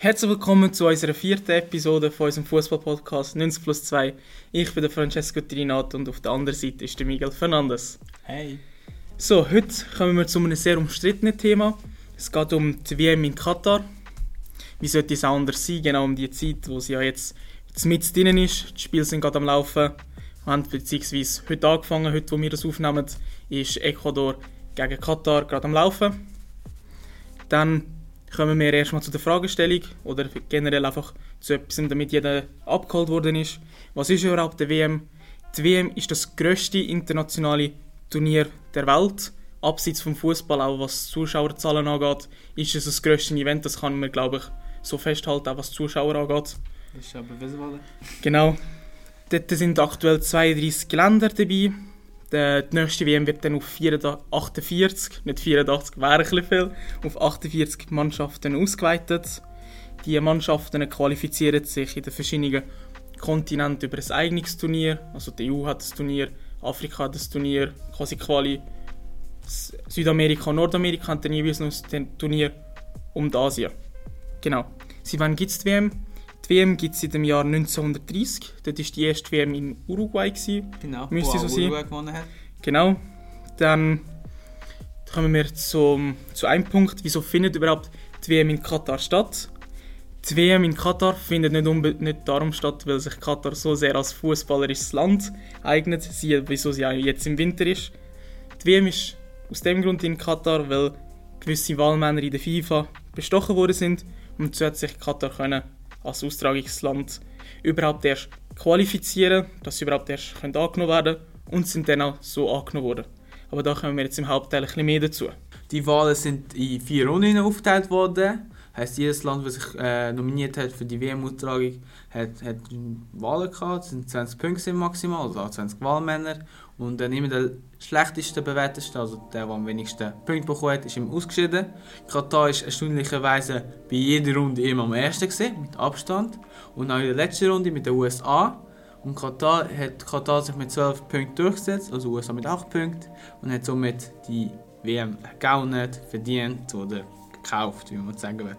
Herzlich willkommen zu unserer vierten Episode von unserem Fußball-Podcast 90 plus 2. Ich bin der Francesco Trinato und auf der anderen Seite ist der Miguel Fernandes. Hey. So, heute kommen wir zu einem sehr umstrittenen Thema. Es geht um die WM in Katar. Wie sollte es anders sein, genau um die Zeit, wo sie ja jetzt, mit drin ist. Die Spiele sind gerade am Laufen. Wir haben beziehungsweise heute angefangen, heute wo wir das aufnehmen, ist Ecuador gegen Katar gerade am Laufen. Dann kommen wir erstmal zu der Fragestellung oder generell einfach zu etwas, damit jeder abgeholt worden ist. Was ist überhaupt die WM? Die WM ist das grösste internationale Turnier der Welt. Abseits vom Fußball, auch was Zuschauerzahlen angeht, ist es das grösste Event. Das kann man, glaube ich, so festhalten, auch was Zuschauer angeht. Das ist aber bewiesen worden. Genau. Dort sind aktuell 32 Länder dabei. Die nächste WM wird dann auf 48, nicht 84, wäre ein bisschen viel, auf 48 Mannschaften ausgeweitet. Die Mannschaften qualifizieren sich in den verschiedenen Kontinenten über ein eigenes Turnier. Also die EU hat das Turnier, Afrika hat das Turnier, quasi Quali. Südamerika und Nordamerika haben dann jeweils noch ein Turnier um Asien. Genau. Sie wann gibt es die WM? Die WM gibt es seit dem Jahr 1930. Dort war die erste WM in Uruguay. Gewesen. Genau, Müsste wo so sein. Uruguay gewonnen hat. Genau. Dann kommen wir zum, zu einem Punkt. Wieso findet überhaupt die WM in Katar statt? Die WM in Katar findet nicht, nicht darum statt, weil sich Katar so sehr als fußballerisches Land eignet, siehe, wieso sie jetzt im Winter ist. Die WM ist aus dem Grund in Katar, weil gewisse Wahlmänner in der FIFA bestochen worden sind und so hat sich Katar können als Austragungsland überhaupt erst qualifizieren, dass sie überhaupt erst können angenommen werden und sind dann auch so angenommen worden. Aber da kommen wir jetzt im Hauptteil ein bisschen mehr dazu. Die Wahlen sind in vier Runden aufgeteilt worden. Heißt, jedes Land, das sich äh, nominiert hat für die WM-Austragung, hat, hat Wahlen gehabt. Es sind 20 Punkte maximal, also auch 20 Wahlmänner. Und dann immer der schlechteste bewerteste, also der, der am wenigsten Punkte bekommen hat, ist immer ausgeschieden. Katar ist erstaunlicherweise bei jeder Runde immer am ersten gewesen, mit Abstand. Und auch in der letzten Runde mit den USA. Und Katar hat Katar sich mit 12 Punkten durchgesetzt, also USA mit 8 Punkten. Und hat somit die WM gewonnen, verdient oder gekauft, wie man sagen will.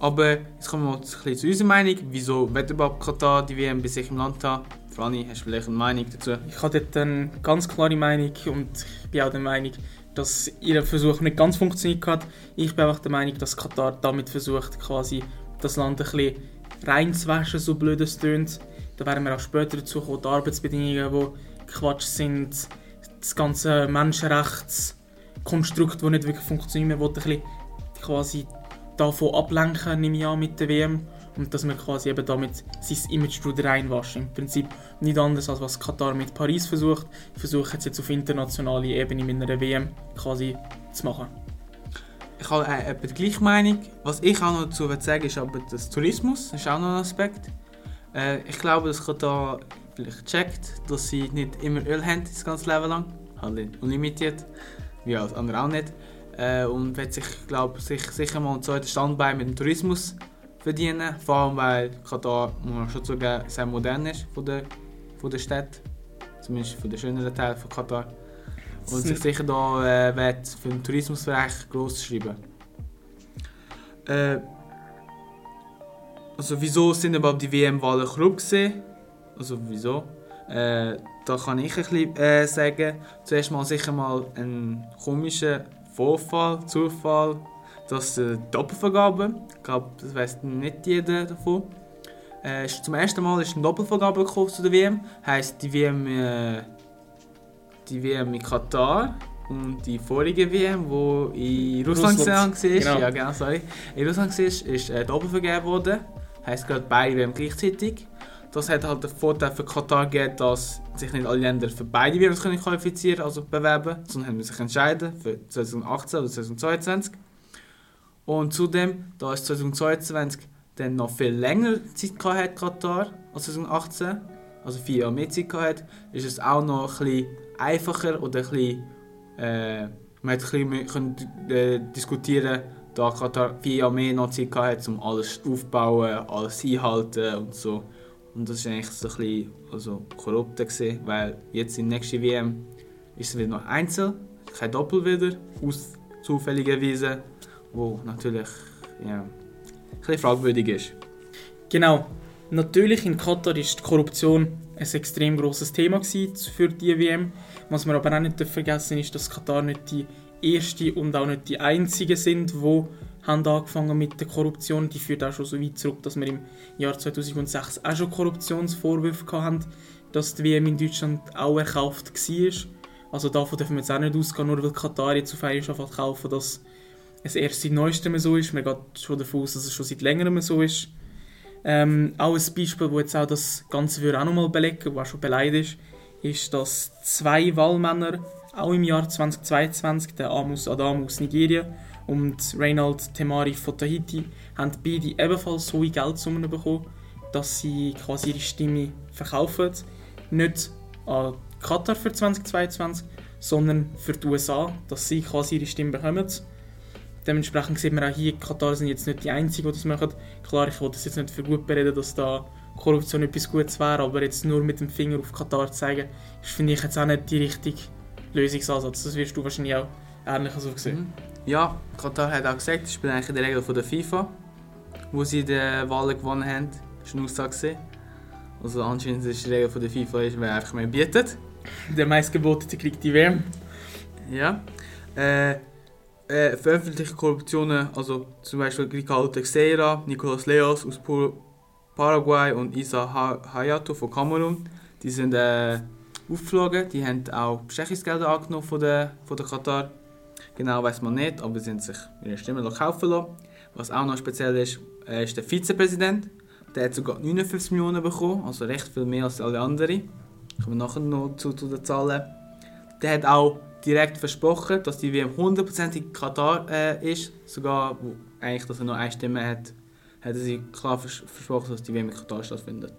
Aber jetzt kommen wir mal zu unserer Meinung. Wieso wird überhaupt Katar die WM bei sich im Land haben? Franny, hast du vielleicht eine Meinung dazu? Ich habe dort eine ganz klare Meinung und ich bin auch der Meinung, dass ihr Versuch nicht ganz funktioniert hat. Ich bin einfach der Meinung, dass Katar damit versucht, quasi das Land ein bisschen reinzuwaschen, so blöd es tönt. Da werden wir auch später dazu kommen, die Arbeitsbedingungen, die Quatsch sind, das ganze Menschenrechtskonstrukt, das nicht wirklich funktioniert. Man will ein bisschen quasi davon ablenken, nehme ich an, mit der WM. Und dass man quasi eben damit sein Image wieder reinwaschen. Im Prinzip nicht anders, als was Katar mit Paris versucht. Versuchen es jetzt auf internationaler Ebene mit einer WM quasi zu machen. Ich habe äh, etwa die gleiche Meinung. Was ich auch noch dazu sagen ist aber das Tourismus. Das ist auch noch ein Aspekt. Äh, ich glaube, dass Katar vielleicht checkt, dass sie nicht immer Öl haben das ganze Leben lang. Halt unlimitiert. Wie alles andere auch nicht. Äh, und wird sich, glaube sich sicher mal ein zweites Standbein mit dem Tourismus verdienen. Vor allem, weil Katar, muss man schon zugeben, sehr modern ist von der, von der Stadt. Zumindest von der schöneren Teil von Katar. Und sich sicher da äh, wird für den Tourismusbereich gross schreiben. Äh, also wieso sind überhaupt die WM-Wahlen gewesen? Also wieso? Äh, da kann ich ein bisschen äh, sagen. Zuerst mal sicher mal ein komischer Vorfall, Zufall, dass äh, Doppelvergabe, ich glaube, das weiß nicht jeder davon. Äh, ist zum ersten Mal ist eine Doppelvergabe gekommen zu der WM. Heißt die WM, äh, die WM in Katar und die vorige WM, wo in Russland, Russland, war, genau. ja genau, sorry, in Russland war, ist äh, doppelt vergeben worden. Heißt gerade beide WM gleichzeitig. Das hat halt den Vorteil für Katar gegeben, dass sich nicht alle Länder für beide WMs können qualifizieren, also bewerben, sondern haben sich entscheiden für 2018 oder 2022. Und zudem, da es 2022 dann noch viel länger Zeit gehabt hat, Katar, als 2018, also vier Jahre mehr Zeit gehabt hat, ist es auch noch ein bisschen einfacher oder ein bisschen, äh, man hat ein bisschen mehr äh, diskutieren, da Katar vier Jahre mehr noch Zeit gehabt hat, um alles aufzubauen, alles einhalten und so. Und das war eigentlich so ein bisschen also, korrupter, gewesen, weil jetzt in der nächsten WM ist es wieder noch Einzel, kein Doppel wieder, aus zufälligerweise, wo natürlich ja, ein bisschen fragwürdig ist. Genau. Natürlich in Katar ist die Korruption ein extrem großes Thema für die WM. Was man aber auch nicht vergessen ist, dass Katar nicht die erste und auch nicht die einzige sind, die haben angefangen mit der Korruption. Die führt auch schon so weit zurück, dass wir im Jahr 2006 auch schon Korruptionsvorwürfe hatten, dass die WM in Deutschland auch erkauft war. Also davon dürfen wir jetzt auch nicht ausgehen, nur weil Katar jetzt auf einmal anfängt kaufen, dass es erst seit neuestem so ist. Man geht schon davon aus, dass es schon seit längerem so ist. Ähm, auch ein Beispiel, das jetzt auch das Ganze würde auch nochmal belegen, was schon beleidigt ist, ist, dass zwei Wahlmänner auch im Jahr 2022, der Amos Adam aus Nigeria und Reinald Temari von Tahiti, haben beide ebenfalls so hohe Geldsummen bekommen, dass sie quasi ihre Stimme verkaufen. Nicht an Katar für 2022, sondern für die USA, dass sie quasi ihre Stimme bekommen. Dementsprechend sieht man auch hier, Katar sind jetzt nicht die Einzigen, die das machen. Klar, ich will das jetzt nicht für gut bereden, dass da Korruption etwas Gutes wäre, aber jetzt nur mit dem Finger auf Katar zu zeigen, ist, finde ich jetzt auch nicht die richtige Lösungsansatz. Das wirst du wahrscheinlich auch ähnlich so sehen. Mhm. Ja, Katar hat auch gesagt, das ist eigentlich die Regel von der FIFA, wo sie die Wahlen gewonnen haben. Das war eine Aussage. Also anscheinend ist die Regel von der FIFA, ist, wer einfach mehr bietet. Der meistgebotete kriegt die WM. Ja. Äh, äh, veröffentlichte Korruptionen, also zum Beispiel Ricardo Teixeira, Nicolas Leos aus Paraguay und Isa Hayato von Kamerun, die sind äh, aufgeflogen, die haben auch Bestechungsgelder angenommen von der, von der Katar. Genau weiß man nicht, aber sie haben sich ihre Stimme kaufen lassen. Was auch noch speziell ist, äh, ist der Vizepräsident. Der hat sogar 59 Millionen bekommen, also recht viel mehr als alle anderen. Kommen wir nachher noch zu, zu den Zahlen. Der hat auch direkt versprochen, dass die WM 100% in Katar äh, ist. Sogar, wo eigentlich, dass er nur eine Stimme hat, hat er sich klar vers versprochen, dass die WM in Katar stattfindet.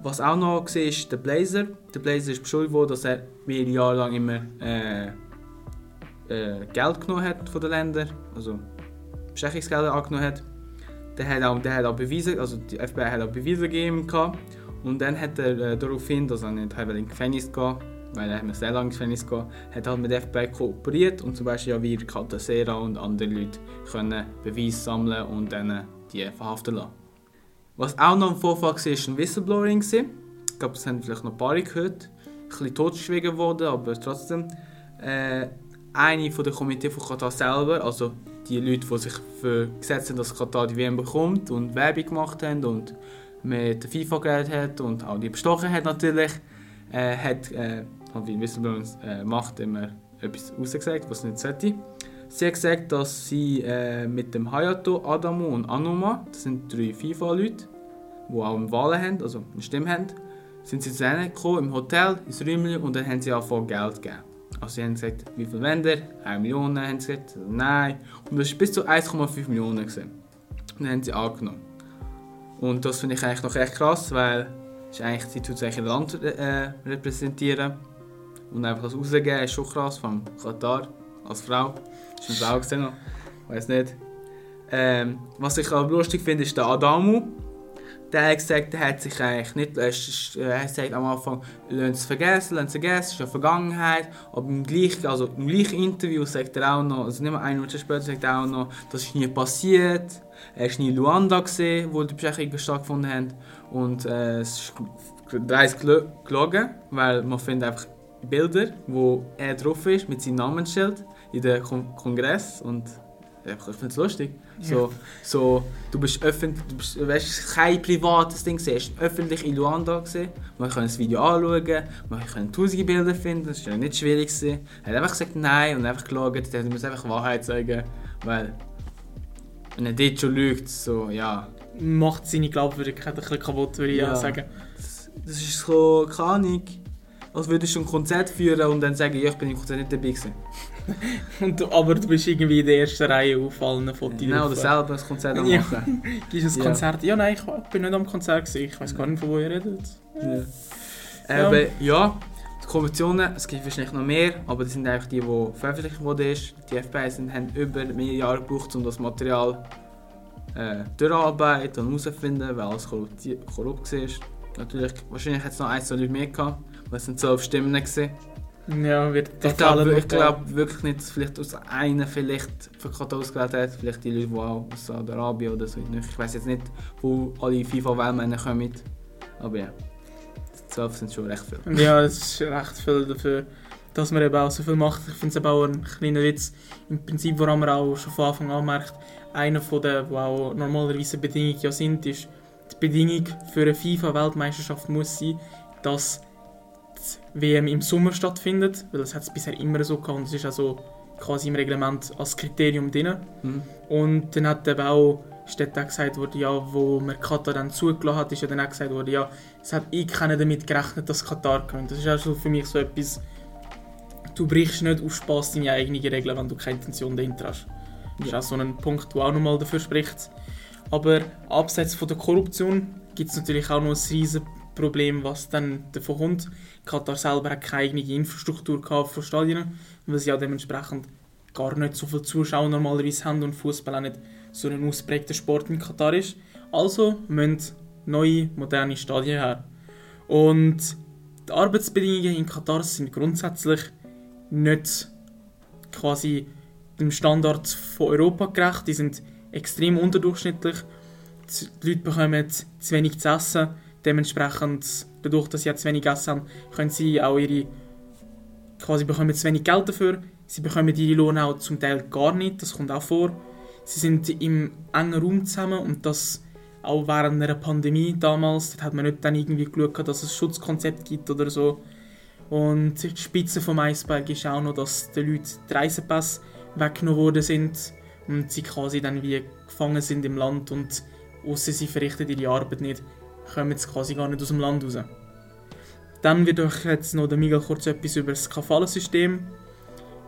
Was auch noch war, ist der Blazer. Der Blazer ist beschuldigt worden, dass er mehrere Jahre lang immer äh, äh, Geld genommen hat von den Ländern, also Bestechungsgelder angenommen hat. Der hat auch, der hat auch bewiesen, also die FBI hat auch Beweise gegeben und dann hat er äh, daraufhin, dass er nicht in Gefängnis gehen weil er sehr lange ins hat halt mit FBI kooperiert und zum Beispiel ja wie Caltasera und andere Leute können Beweise sammeln und dann die verhaften lassen. Was auch noch ein Vorfall war, war ein Whistleblowing. Ich glaube, das haben vielleicht noch ein paar gehört. Ein bisschen totgeschwiegen worden, aber trotzdem. Äh, eine von der Komitee von Katar selber, also die Leute, die sich für gesetzt haben, dass Katar die WM bekommt und Werbung gemacht haben und mit der FIFA geredet hat und auch die bestochen hat natürlich, äh, hat äh, wie Whistleblower äh, macht, immer etwas rausgesagt, was nicht sollte. Sie hat gesagt, dass sie äh, mit dem Hayato, Adamo und Anuma, das sind drei FIFA-Leute, die auch eine Wahl haben, also eine Stimme haben, sind sie zu ihnen gekommen, im Hotel, ins Räumchen und dann haben sie angefangen Geld gegeben. Also sie haben gesagt, wie viele Wände? 1 Million, haben sie gesagt, nein. Und das war bis zu 1,5 Millionen. Gewesen. Und dann haben sie angenommen. Und das finde ich eigentlich noch echt krass, weil ist eigentlich, sie tut ein Land äh, repräsentieren. Und einfach das rausgeben ist schon krass, vom Katar als Frau. Das ist Frau gesehen, weiß nicht. Ähm, was ich aber lustig finde, ist der Adamu. Der hat gesagt, der hat sich eigentlich nicht, er hat gesagt am Anfang, lasst es vergessen, lasst es vergessen, es ist eine Vergangenheit. Aber im gleichen, also im gleichen Interview sagt er auch noch, also nicht mehr eine Minute später sagt er auch noch, das ist nie passiert. Er war nie in Luanda, gesehen, wo die Besprechungen stattgefunden haben. Und äh, es ist dreist gelogen, weil man findet einfach Bilder, wo er drauf ist mit seinem Namensschild in dem Kon Kongress und ich finde es lustig. So, so, du bist öffentlich, du bist, weißt, kein privates Ding, du hast öffentlich in Luanda gesehen. Man kann das Video anschauen, man kann tausende Bilder finden, das war nicht schwierig. Er hat einfach gesagt nein und einfach geschaut, er muss einfach Wahrheit sagen, weil wenn er dort schon lügt, so, ja. Macht seine Glaubwürdigkeit ein bisschen kaputt, würde ich ja. sagen. Das, das ist so, keine Ahnung als würdest du ein Konzert führen und dann sagen, ja, ich bin im Konzert nicht dabei gewesen. und du, aber du bist irgendwie in der ersten Reihe auf allen Fotos. Genau, oder selber ein Konzert am machen. Gibst ein ja. Konzert? Ja, nein, ich bin nicht am Konzert gewesen. Ich weiß gar nicht, von wo ihr redet. Ja. ja. Aber ja, die Konventionen, es gibt wahrscheinlich noch mehr, aber das sind eigentlich die, die veröffentlicht wurden. Die FBI sind, haben über mehrere Jahre gebraucht, um das Material äh, durchzuarbeiten und herauszufinden, weil alles korrupt, korrupt war. Natürlich, wahrscheinlich hat es noch ein, zwei Leute mehr gehabt. Es waren zwölf Stimmen. Gewesen. Ja, wird Ich glaube ich glaub wirklich nicht, dass vielleicht aus einer vielleicht für Katar ausgewählt hat. Vielleicht die Leute, die auch aus Saudi-Arabien oder so. Ich weiß jetzt nicht, wo alle FIFA-Weltmänner kommen. Aber ja, 12 sind schon recht viel. Ja, es ist recht viel dafür, dass man eben auch so viel macht. Ich finde es aber auch ein kleiner Witz. Im Prinzip, woran man auch schon von Anfang an merkt, einer von den, die auch normalerweise Bedingungen ja sind, ist, die Bedingung für eine FIFA-Weltmeisterschaft muss sein, dass WM im Sommer stattfindet, weil das hat es bisher immer so gehabt und es ist also quasi im Reglement als Kriterium drin. Mhm. Und dann hat eben auch ist auch gesagt worden, ja, wo man Katar dann zugelassen hat, ist ja dann auch gesagt worden, ja, es hat ich keine damit gerechnet, dass Katar kommt. Das ist schon für mich so etwas, du brichst nicht aus Spaß deine eigenen Regeln, wenn du keine Intention dahinter hast. Das ist auch so ein Punkt, der auch nochmal dafür spricht. Aber abseits von der Korruption gibt es natürlich auch noch ein riesiges Problem, was dann davon kommt. Katar selber hat keine eigene Infrastruktur gehabt von Stadien, weil sie auch dementsprechend gar nicht so viele Zuschauer normalerweise haben und Fußball auch nicht so ein ausprägter Sport in Katar ist. Also müssen neue, moderne Stadien her. Und die Arbeitsbedingungen in Katar sind grundsätzlich nicht quasi dem Standard von Europa gerecht. Die sind extrem unterdurchschnittlich. Die Leute bekommen zu wenig zu essen. Dementsprechend, dadurch, dass sie zu wenig Essen haben, können sie auch ihre quasi bekommen zu wenig Geld dafür. Sie bekommen ihre Lohn auch zum Teil gar nicht, das kommt auch vor. Sie sind im engen Raum zusammen und das auch während einer Pandemie damals. Dort hat man nicht dann irgendwie geschaut, dass es ein Schutzkonzept gibt oder so. Und die Spitze vom Eisberg ist auch noch, dass den Leuten die Reisepässe weggenommen worden sind und sie quasi dann wie gefangen sind im Land und außer sie verrichten ihre Arbeit nicht, kommen sie quasi gar nicht aus dem Land raus. Dann wird euch jetzt noch der Miguel kurz etwas über das Kafalensystem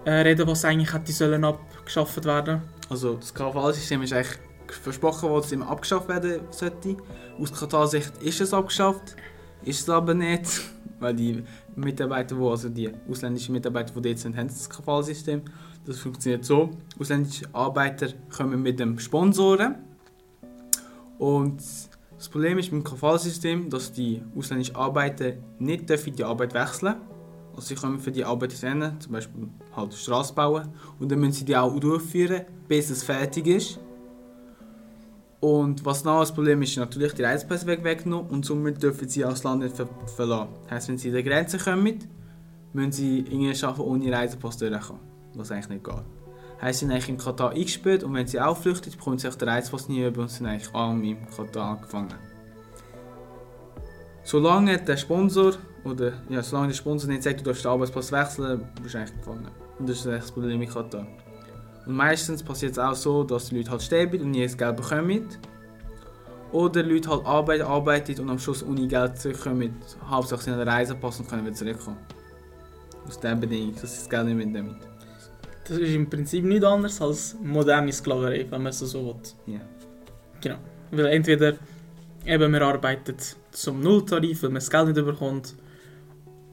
äh, reden, was eigentlich hätte sollen abgeschafft werden. Also das Kafalensystem ist eigentlich versprochen worden, dass es immer abgeschafft werden sollte. Aus Katar-Sicht ist es abgeschafft, ist es aber nicht, weil die Mitarbeiter, die, also die ausländischen Mitarbeiter, die dort sind, haben das Kafalensystem. Das funktioniert so, ausländische Arbeiter kommen mit dem Sponsoren und das Problem ist dem Kafalsystem, dass die ausländischen Arbeiter nicht dürfen die Arbeit wechseln Also sie kommen für die Arbeit rennen, zum Beispiel halt Straße bauen und dann müssen sie die auch durchführen, bis es fertig ist. Und was noch das Problem ist, ist natürlich die Reisepässe weggenommen und somit dürfen sie das Land nicht ver verlassen. Das heisst, wenn sie an die Grenze kommen, müssen sie irgendwie schaffen, ohne Reisepass durchkommen, was eigentlich nicht geht. Heißt, sie eigentlich in Katar eingesperrt und wenn sie auch flüchten, bekommen sie auch den Reisepass nie über und sind eigentlich arm im Katar gefangen. Solange der Sponsor oder ja, solange der Sponsor nicht sagt, du darfst den Arbeitspass wechseln, bist du eigentlich gefangen. Und das ist das Problem in Katar. Und meistens passiert es auch so, dass die Leute halt sterben und nie das Geld bekommen. Oder die Leute halt arbeiten, arbeiten und am Schluss ohne Geld zurückkommen. Hauptsache sie haben Reisepass und können wieder zurückkommen. Aus dieser Bedingung, dass sie das Geld nicht mitnehmen. Das ist im Prinzip nichts anderes als moderne Sklaverei, wenn man es so will. Ja. Genau. Weil entweder eben man arbeitet zum Nulltarif, weil man das Geld nicht bekommt,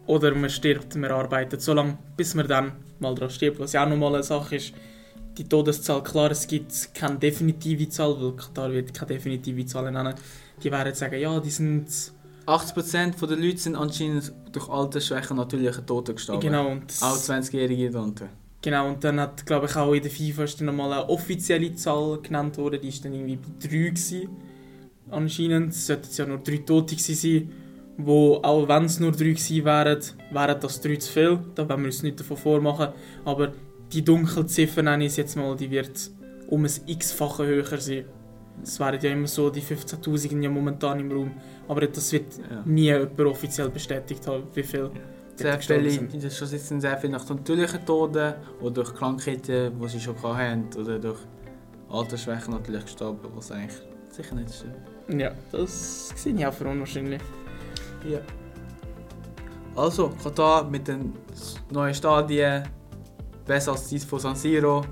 oder man stirbt, man arbeitet so lange, bis man dann mal daran stirbt. Was ja auch nochmal eine Sache ist, die Todeszahl, klar, es gibt keine definitive Zahl, weil Katar wird keine definitive Zahl nennen. Die werden sagen, ja, die sind... 80% der Leute sind anscheinend durch Altersschwäche natürliche Tote gestorben. Genau. Auch 20-Jährige darunter. Genau, und dann hat, glaube ich, auch in der FIFA ist dann nochmal eine offizielle Zahl genannt worden, die war dann irgendwie bei 3 gewesen. Anscheinend sollten es ja nur 3 Tote sein, wo, auch wenn es nur 3 gewesen wären, wären das 3 zu viel, da wollen wir uns nicht davon vormachen, aber die dunkle Ziffer nenne ich es jetzt mal, die wird um ein x-fache höher sein. Es wären ja immer so die 15'000 ja momentan im Raum, aber das wird Ja. nie jemand offiziell bestätigt haben, wie viel Sehr sind. in der Schweiz sind sehr viel nach natürlichen Toten oder durch Krankheiten, die sie schon hatten, oder durch Altersschwäche natürlich gestorben, was eigentlich sicher nicht stimmt. Ja, das sehe ich auch für unwahrscheinlich. Ja. Also, Katar mit den neuen Stadien, besser als die von San Siro.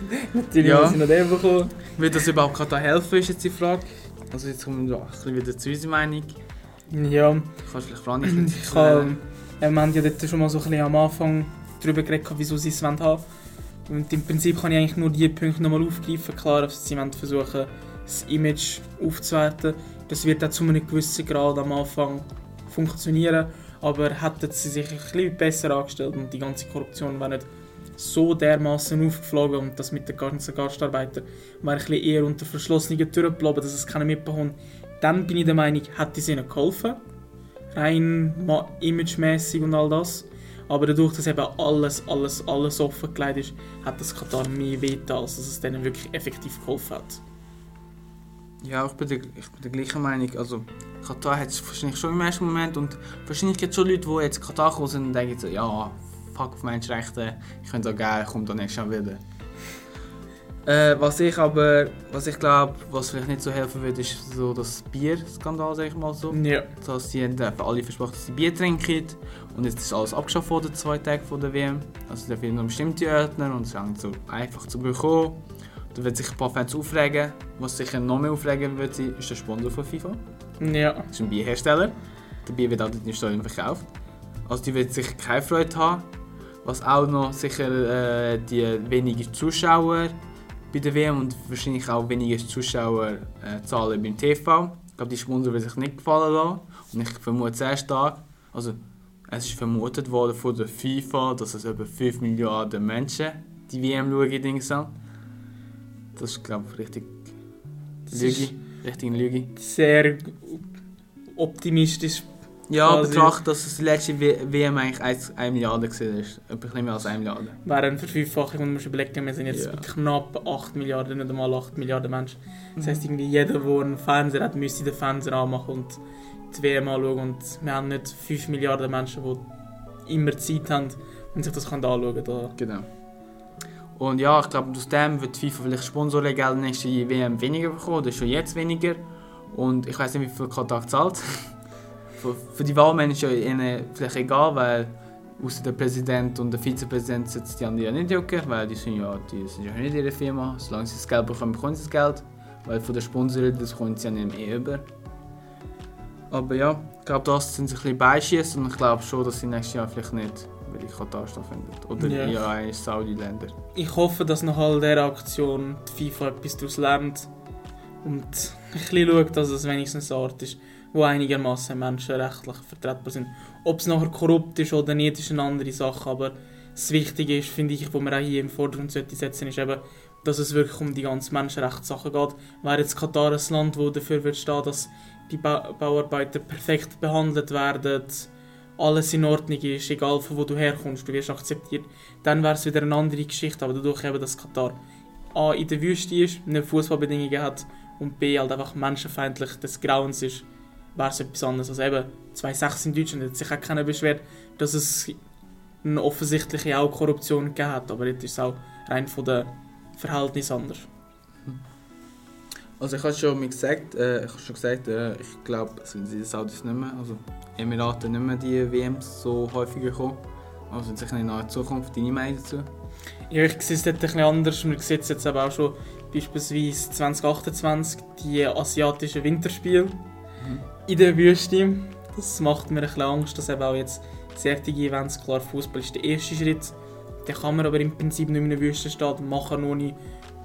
Natürlich Ja. muss ich noch den bekommen. Wird das überhaupt Katar helfen, ist jetzt die Frage. Also jetzt kommen wir ein bisschen wieder zu unserer Meinung. Ja, Kannst du vielleicht Fragen ich kann, äh, wir haben ja dort schon mal so ein bisschen am Anfang darüber geredet, wieso sie es haben wollen. Und im Prinzip kann ich eigentlich nur die Punkte nochmal aufgreifen. Klar, sie wollen versuchen, das Image aufzuwerten. Das wird auch zu einem gewissen Grad am Anfang funktionieren. Aber hätten sie sich ein bisschen besser angestellt und die ganze Korruption wäre nicht so dermaßen aufgeflogen und das mit den ganzen Gastarbeitern wäre ein bisschen eher unter verschlossenen Türen geblieben, dass es keiner mitbekommt, dann bin ich der Meinung, hätte es ihnen geholfen. Rein imagemäßig und all das. Aber dadurch, dass eben alles, alles, alles offengelegt ist, hat das Katar mehr wehgetan, als dass es denen wirklich effektiv geholfen hat. Ja, ich bin, der, ich bin der gleichen Meinung. Also, Katar hat es wahrscheinlich schon im ersten Moment und wahrscheinlich gibt es schon Leute, die jetzt Katar kommen und denken ja, fuck auf Menschenrechte, ich könnte auch gerne, komm dann nächstes Jahr wieder. Äh, was ich aber, was ich glaube, was vielleicht nicht so helfen wird, ist so das Bierskandal, sag ich mal so. Ja. Dass die haben alle versprochen, dass sie Bier trinken und jetzt ist alles abgeschafft worden, zwei Tage vor der WM. Also da fehlen noch bestimmte Ordner und es ist so einfach zu bekommen. Da wird sich ein paar Fans aufregen. Was sicher noch mehr aufregen wird, ist der Sponsor von FIFA. Ja. Das ist ein Bierhersteller. Der Bier wird auch im Stadion verkauft. Also die wird sicher keine Freude haben. Was auch noch sicher äh, die wenigen Zuschauer bei der WM und wahrscheinlich auch weniger Zuschauerzahlen äh, beim TV. Ich glaube, die Sponsor will sich nicht gefallen lassen. Und ich vermute sehr stark, also es ist vermutet worden von der FIFA, dass es über 5 Milliarden Menschen die WM schauen. Dings Das ist, glaube ich, richtig Lüge. Richtig Lüge. Sehr optimistisch ja, quasi. betracht, dass es die letzte WM eigentlich 1, 1 Milliarde war. Ein bisschen mehr als 1 Milliarde. Wäre eine Verfünffachung, und man muss überlegen, wir sind jetzt ja. knapp 8 Milliarden, nicht einmal 8 Milliarden Menschen. Das heisst, irgendwie jeder, der einen Fernseher hat, müsste den Fernseher anmachen und die WM anschauen. Und wir haben nicht 5 Milliarden Menschen, die immer Zeit haben und sich das anschauen können. Genau. Und ja, ich glaube, aus dem wird FIFA vielleicht Sponsorgelder nächste WM weniger bekommen, oder schon jetzt weniger. Und ich weiß nicht, wie viel Katar zahlt. Für, für die Wahlmänner ist ja ihnen vielleicht egal, weil außer der Präsident und der Vizepräsident sitzen die anderen ja nicht jucken, weil die sind ja, die sind ja nicht ihre Firma. Solange sie das Geld bekommen, bekommen sie das Geld. Weil von den Sponsoren, das kommen sie ja nicht mehr über. Aber ja, ich glaube, das sind sie ein bisschen beischießen und ich glaube schon, dass sie nächstes Jahr vielleicht nicht weil ich Katar stattfindet. Oder ja. eher ein Saudi-Länder. Ich hoffe, dass nach all dieser Aktion die FIFA etwas daraus lernt und ein bisschen schaut, dass es wenigstens eine Art ist, die einigermaßen menschenrechtlich vertretbar sind. Ob es nachher korrupt ist oder nicht, ist eine andere Sache, aber das Wichtige ist, finde ich, was man auch hier im Vordergrund setzen sollte, ist eben, dass es wirklich um die ganzen Menschenrechtssachen geht. Wäre jetzt Katar ein Land, das dafür wird stehen, dass die ba Bauarbeiter perfekt behandelt werden, alles in Ordnung ist, egal von wo du herkommst, du wirst akzeptiert, dann wäre es wieder eine andere Geschichte. Aber dadurch eben, dass Katar A in der Wüste ist, nicht Fußballbedingungen hat und B halt einfach menschenfeindlich des Grauens ist, wäre es etwas anderes. Also eben 2,6 in Deutschland hat sich auch keiner beschwert, dass es eine offensichtliche auch Korruption gegeben hat, aber jetzt ist es auch rein von den Verhältnissen anders. Also ich habe schon gesagt, äh, ich habe schon gesagt, äh, ich glaube, es sind die Saudis nicht mehr, also Emiraten nicht mehr die WMs so häufiger kommen. Also sicher in naher Zukunft. Deine Meinung dazu? Ja, ich sehe es dort ein bisschen anders. Man sieht es jetzt aber auch schon beispielsweise 2028 die asiatischen Winterspiele mhm. In der Wüste. Das macht mir ein bisschen Angst, dass eben auch jetzt solche Events, klar Fußball ist der erste Schritt, den kann man aber im Prinzip nicht in einer Wüstenstadt machen, ohne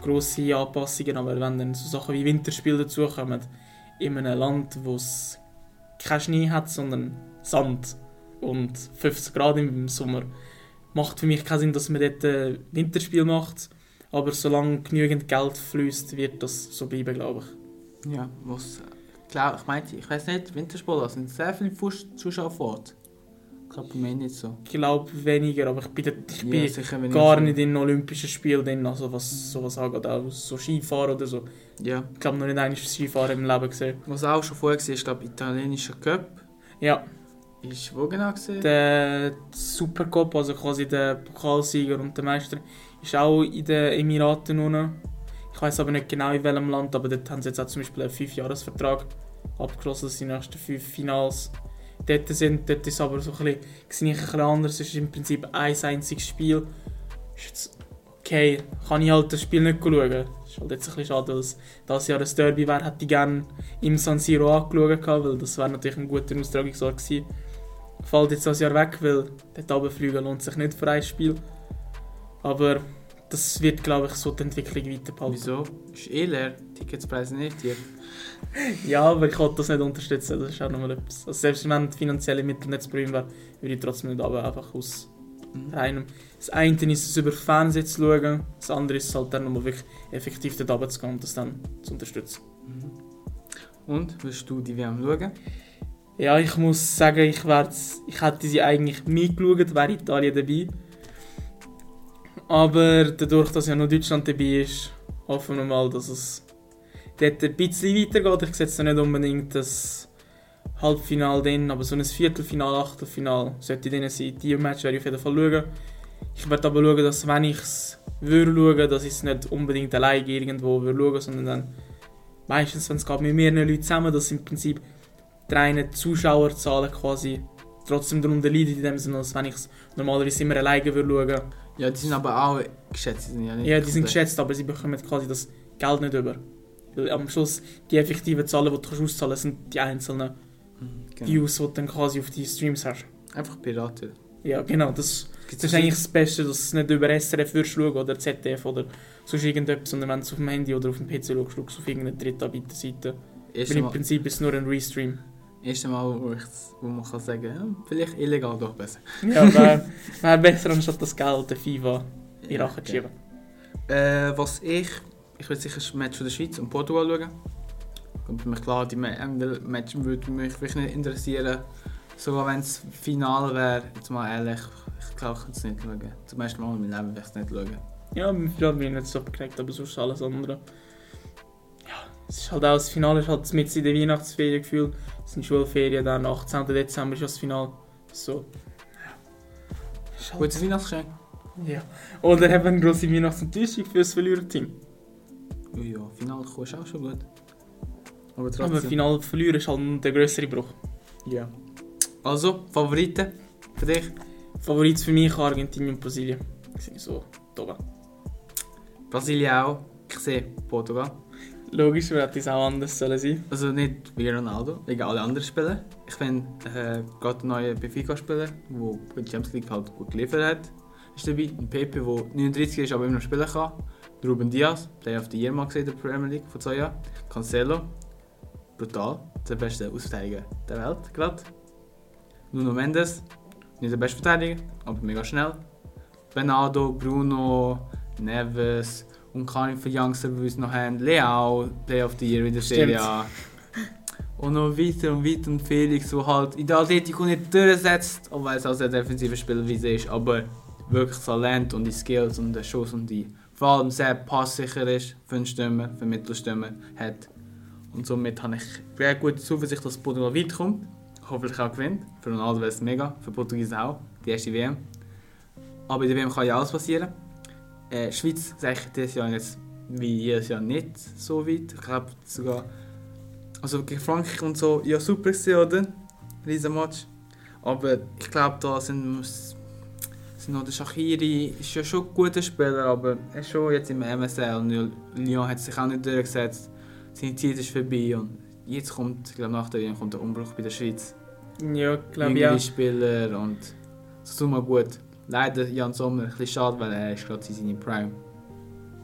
grosse Anpassungen. Aber wenn dann so Sachen wie Winterspiele dazukommen, in einem Land, wo es keinen Schnee hat, sondern Sand und 50 Grad im Sommer, macht für mich keinen Sinn, dass man dort ein Winterspiel macht. Aber solange genügend Geld fließt, wird das so bleiben, glaube ich. Ja, was klar, ich meine, ich weiß nicht, Winterspiele, da sind sehr viele Zuschauer vor Ort. Ich glaube, bei mir nicht so. Ich glaube weniger, aber ich bin, ich ja, bin sicher, gar nicht in den Olympischen Spielen drin, also was sowas angeht, auch so Skifahren oder so. Ja. Ich glaube noch nicht einmal Skifahren im Leben gesehen. Was auch schon vorher war, ist glaube italienischer Cup. Ja. Ist wo genau gesehen? Der Supercup, also quasi der Pokalsieger und der Meister, ist auch in den Emiraten unten. Ich weiß aber nicht genau in welchem Land, aber dort haben sie jetzt auch zum Beispiel einen 5-Jahres-Vertrag abgeschlossen, dass die nächsten 5 Finals dort sind. Dort ist aber so ein bisschen, ich ein bisschen anders. Es ist im Prinzip ein einziges Spiel. Ist jetzt okay, kann ich halt das Spiel nicht schauen. Ist halt jetzt ein bisschen schade, es das Jahr ein Derby wäre, hätte ich gerne im San Siro angeschaut, weil das wäre natürlich ein guter Austragungsort gewesen. Fällt jetzt das Jahr weg, weil dort runterfliegen lohnt sich nicht für ein Spiel. Aber das wird, glaube ich, so die Entwicklung weiterbehalten. Wieso? Ist eh leer. Ticketspreise nicht hier. Ja, aber ich wollte das nicht unterstützen, das ist auch nochmal etwas. Also selbst wenn die finanziellen Mittel nicht zu berühren wären, würde ich trotzdem nicht aber einfach aus Mhm. reinem... Das eine ist es über Fernsehen zu schauen, das andere ist es halt dann nochmal wirklich effektiv dort runter zu gehen und das dann zu unterstützen. Mhm. Und, willst du die WM schauen? Ja, ich muss sagen, ich, ich hätte sie eigentlich mitgeschaut, wäre Italien dabei. Aber dadurch, dass ja noch Deutschland dabei ist, hoffen wir mal, dass es dort ein bisschen weitergeht. Ich setze nicht unbedingt das Halbfinale drin, aber so ein Viertelfinal, Achtelfinal sollte drin sein. Die Match werde ich auf jeden Fall schauen. Ich werde aber schauen, dass wenn ich es würde schauen, dass ich es nicht unbedingt alleine irgendwo würde schauen, sondern dann meistens, wenn es mit mehreren Leuten zusammen, dass im Prinzip die reinen Zuschauerzahlen quasi trotzdem darunter leiden, in dem Sinne, als wenn ich es normalerweise immer alleine würde schauen. Ja, die sind aber auch geschätzt. Sind ja, nicht Ja, die sind geschätzt, aber sie bekommen quasi das Geld nicht über. Weil am Schluss die effektiven Zahlen, die du kannst auszahlen kannst, sind die einzelnen Mhm, genau. Views, die du dann quasi auf die Streams hast. Einfach Piraten. Ja, genau, das, das ist eigentlich das Beste, dass du es nicht über SRF würdest schauen oder ZDF oder sonst irgendetwas, sondern wenn du es auf dem Handy oder auf dem PC schaust, schaust du auf irgendeine Drittanbieterseite. Weil im Prinzip ist es nur ein Restream. Erste Mal wo, ich, wo man kann sagen ja, vielleicht illegal doch besser. Ja, wäre wär besser, anstatt das Geld der FIFA in den Rachen zu schieben. Äh, was ich... Ich will sicher das Match von der Schweiz und Portugal schauen. Und für mich klar, die Match würde mich wirklich nicht interessieren. Sogar wenn es Finale wäre, jetzt mal ehrlich, ich glaube, ich könnte es nicht schauen. Zum ersten Mal in meinem Leben werde ich es nicht schauen. Ja, Finale bin ich nicht so gekriegt, aber sonst alles andere. Es ist halt auch, das Finale ist halt mit in der Weihnachtsferien gefühlt. Es sind Schulferien, dann 18. Dezember ist das Finale. So. Ja. Halt, Gutes Weihnachtsgeschenk. ja. Oder eben eine grosse Weihnachtsenttäuschung für das Verliererteam. Ja, Finale kommen ist auch schon gut. Aber Aber trotzdem. Finale verlieren ist halt der grössere Bruch. ja. Also, Favoriten für dich? Favorit für mich Argentinien und Brasilien. Das sind so oben. Brasilien auch. Ich sehe Portugal. Logisch, wer hätte es auch anders sollen sein. Also nicht wie Ronaldo, wegen alle anderen Spieler. Ich finde, äh, gerade der neue Benfica-Spieler, der bei der Champions League halt gut geliefert hat, ist dabei. Ein Pepe, der 39 ist, aber immer noch spielen kann. Der Ruben Diaz, der auf die Year mal gesehen in der Premier League vor zwei Jahren. Cancelo, brutal, der beste Ausverteidiger der Welt gerade. Nuno Mendes, nicht der beste Verteidiger, aber mega schnell. Bernardo, Bruno, Neves und keine für Youngster, die wir uns noch haben. Leao, Play of the Year in der. Serie A. Und noch weiter und weiter und Felix, der halt in der Atletico nicht durchsetzt, obwohl es auch sehr defensive Spielweise ist, aber wirklich Talent und die Skills und den Schuss und die vor allem sehr passsicher ist für einen Stürmer, für einen Mittelstürmer hat. Und somit habe ich sehr gute Zuversicht, dass Portugal weit kommt. Hoffentlich auch gewinnt. Für Ronaldo wäre es mega, für Portugiesen auch, die erste WM. Aber in der WM kann ja alles passieren. Äh, Schweiz sage ich dieses Jahr jetzt wie jedes Jahr nicht so weit. Ich glaube sogar. Also gegen Frankreich und so, ja super gewesen, oder? Riesen Match. Aber ich glaube, da sind, sind noch der Shakiri, ist ja schon ein guter Spieler, aber er ist schon jetzt im MSL und Lyon hat sich auch nicht durchgesetzt. Seine Zeit ist vorbei und jetzt kommt, ich glaube nach der WM kommt der Umbruch bei der Schweiz. Ja, glaube ich auch. Spieler und das tut mir gut. Leider Jan Sommer, ein bisschen schade, weil er ist gerade in seine Prime.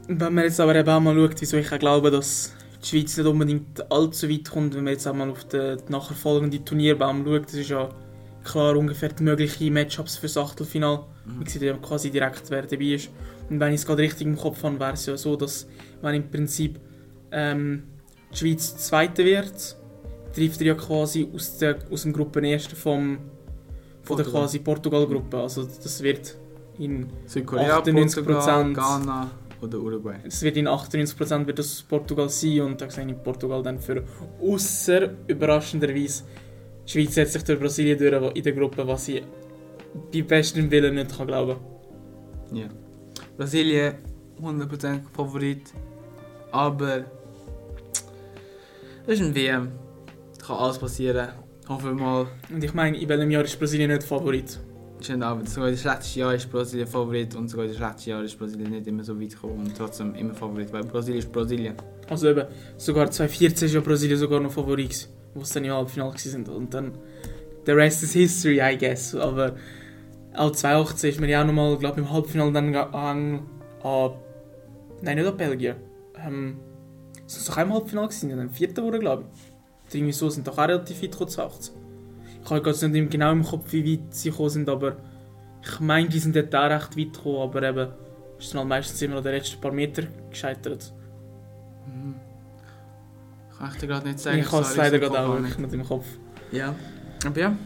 Wenn man jetzt aber eben auch mal schaut, wieso ich auch glaube, dass die Schweiz nicht unbedingt allzu weit kommt, wenn man jetzt auch mal auf den nachher folgenden Turnierbaum schaut, das ist ja klar ungefähr die möglichen Matchups für das Achtelfinale. Man sieht ja quasi direkt, wer dabei ist. Und wenn ich es gerade richtig im Kopf habe, wäre es ja so, dass wenn im Prinzip ähm, die Schweiz Zweite wird, trifft er ja quasi aus, der, aus dem Gruppenersten vom, von der quasi Portugal-Gruppe. Also das wird in Südkorea, 98%. Portugal, Ghana oder Uruguay. Es wird in 98% wird das Portugal sein und da sehe ich Portugal dann für außer überraschenderweise die Schweiz setzt sich durch Brasilien durch in der Gruppe, was ich bei bestem Willen nicht kann glauben. Ja. Brasilien 100% Favorit. Aber das ist ein WM. Da kann alles passieren. Hoffen wir mal. Und ich meine, in welchem Jahr ist Brasilien nicht Favorit? Ist nicht aber sogar in den schlechtesten Jahren ist Brasilien Favorit und sogar in den schlechtesten Jahren ist Brasilien nicht immer so weit gekommen und trotzdem immer Favorit, weil Brasilien ist Brasilien. Also eben, sogar 2014 ist ja Brasilien sogar noch Favorit, wo sie dann im Halbfinale waren. Und dann, the rest is history, I guess. Aber auch 2018 ist man ja auch nochmal, glaube ich, im Halbfinale dann an, an. Nein, nicht an Belgien. Ähm, sie sind doch einmal Halbfinale gewesen, dem vierten Woche, glaube ich. Irgendwie so sind doch auch relativ weit gekommen zu 18. Ich habe jetzt nicht genau im Kopf, wie weit sie gekommen sind, aber ich meine, die sind dort auch recht weit gekommen, aber eben ist dann halt meistens immer noch den letzten paar Meter gescheitert. Mhm. Kann ich dir gerade nicht sagen. ich habe es leider gerade auch wirklich nicht im Kopf. Ja. Aber ja.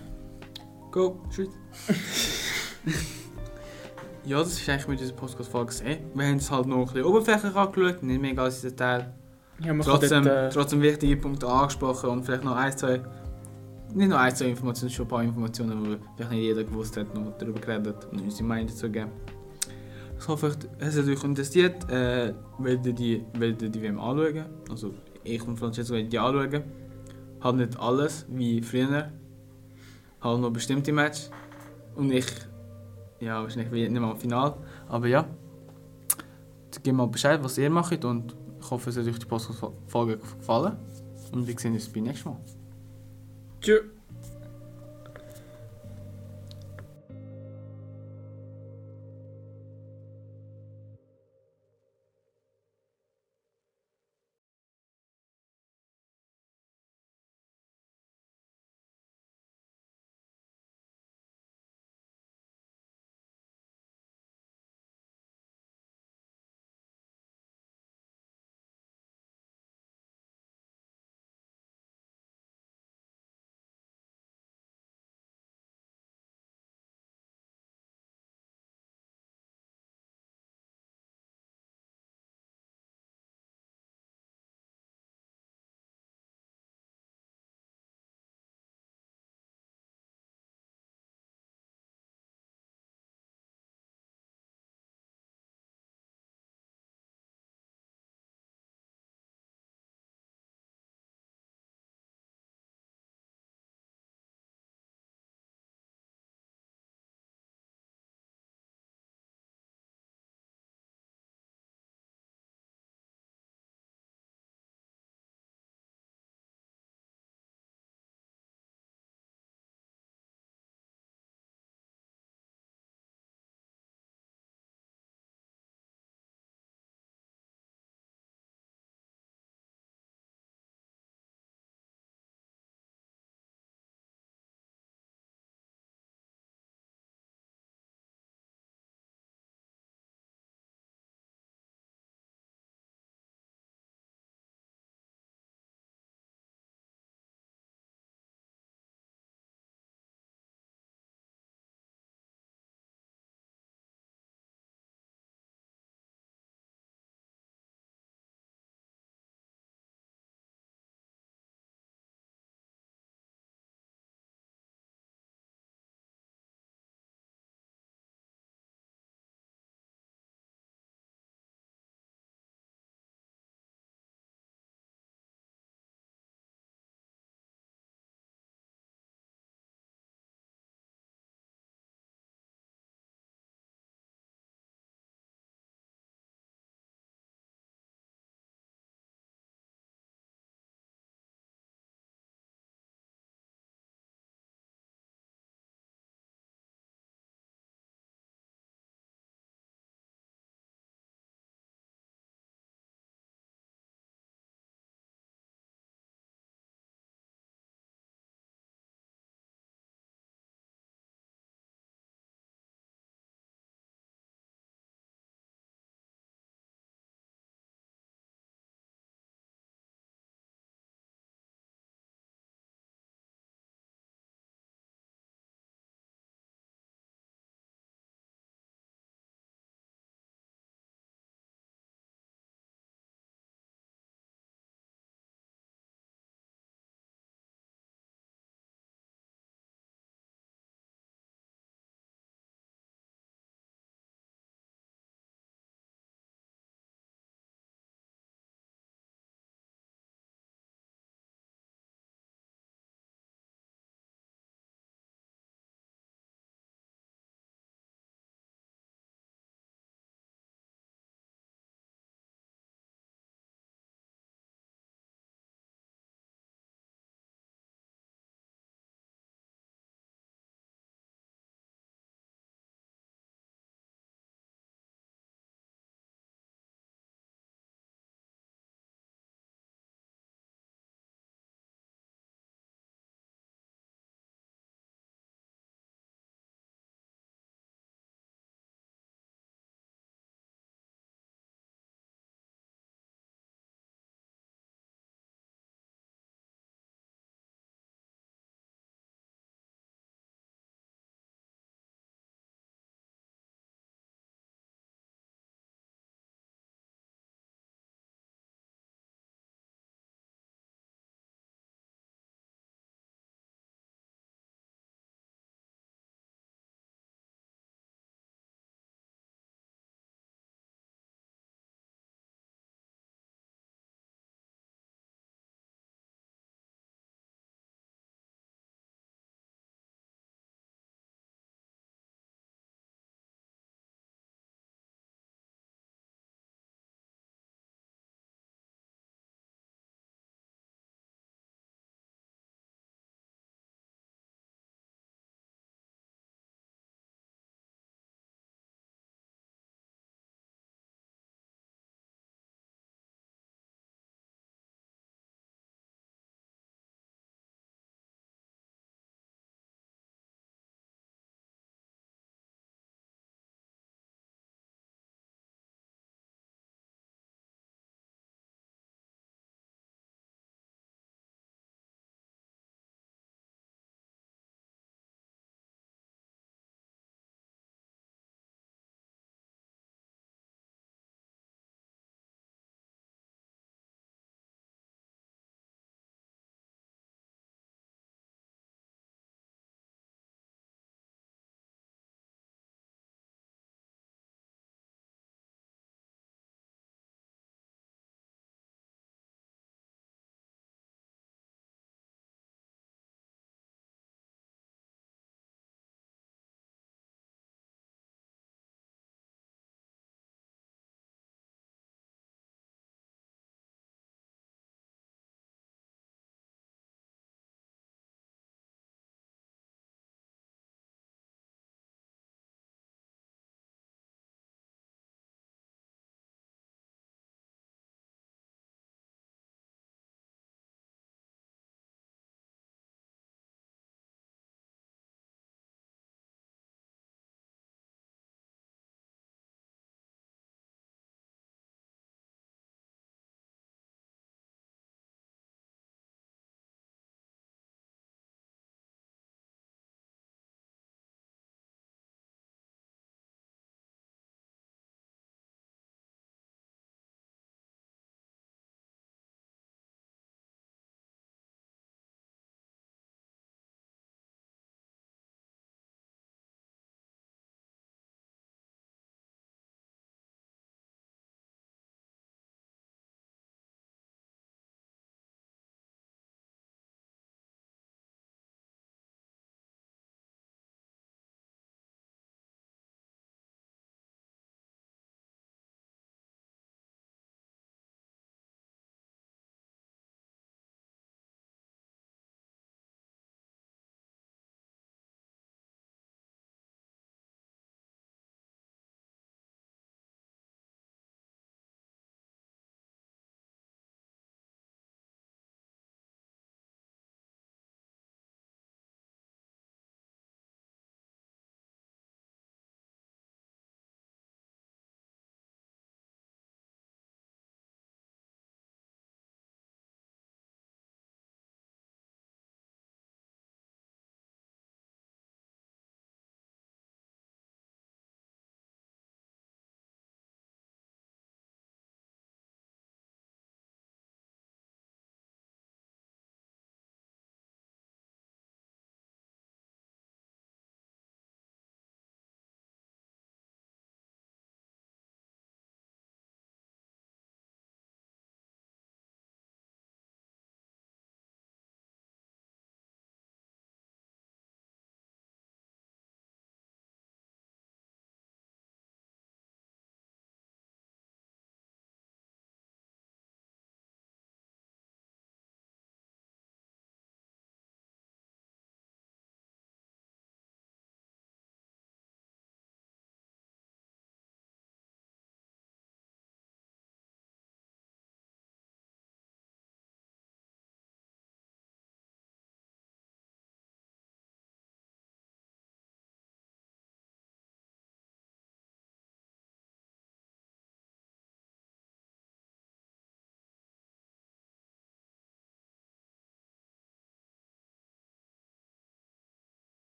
Go, Schweiz. ja, das war eigentlich mit dieser Podcast-Folge gesehen. Wir haben es halt noch ein bisschen oberflächlich angeschaut, nicht mega als Detail. Ja, Trotzdem, dort, äh, trotzdem wichtige Punkte angesprochen und vielleicht noch ein, zwei, nicht nur ein, zwei Informationen, schon ein paar Informationen, die vielleicht nicht jeder gewusst hat, noch darüber geredet und unsere Meinung dazu gegeben. Ich hoffe, es hat euch interessiert. Äh, werdet ihr die, werdet ihr die WM anschauen? Also ich und Francesco werden die anschauen. Halt nicht alles, wie früher. Halt noch bestimmte Matches. Und ich, ja, wahrscheinlich nicht mal im Final. Aber ja, gebt mal Bescheid, was ihr macht und ich hoffe, es hat euch die Podcast-Folge gefallen. Und wir sehen uns beim nächsten Mal. Tschüss.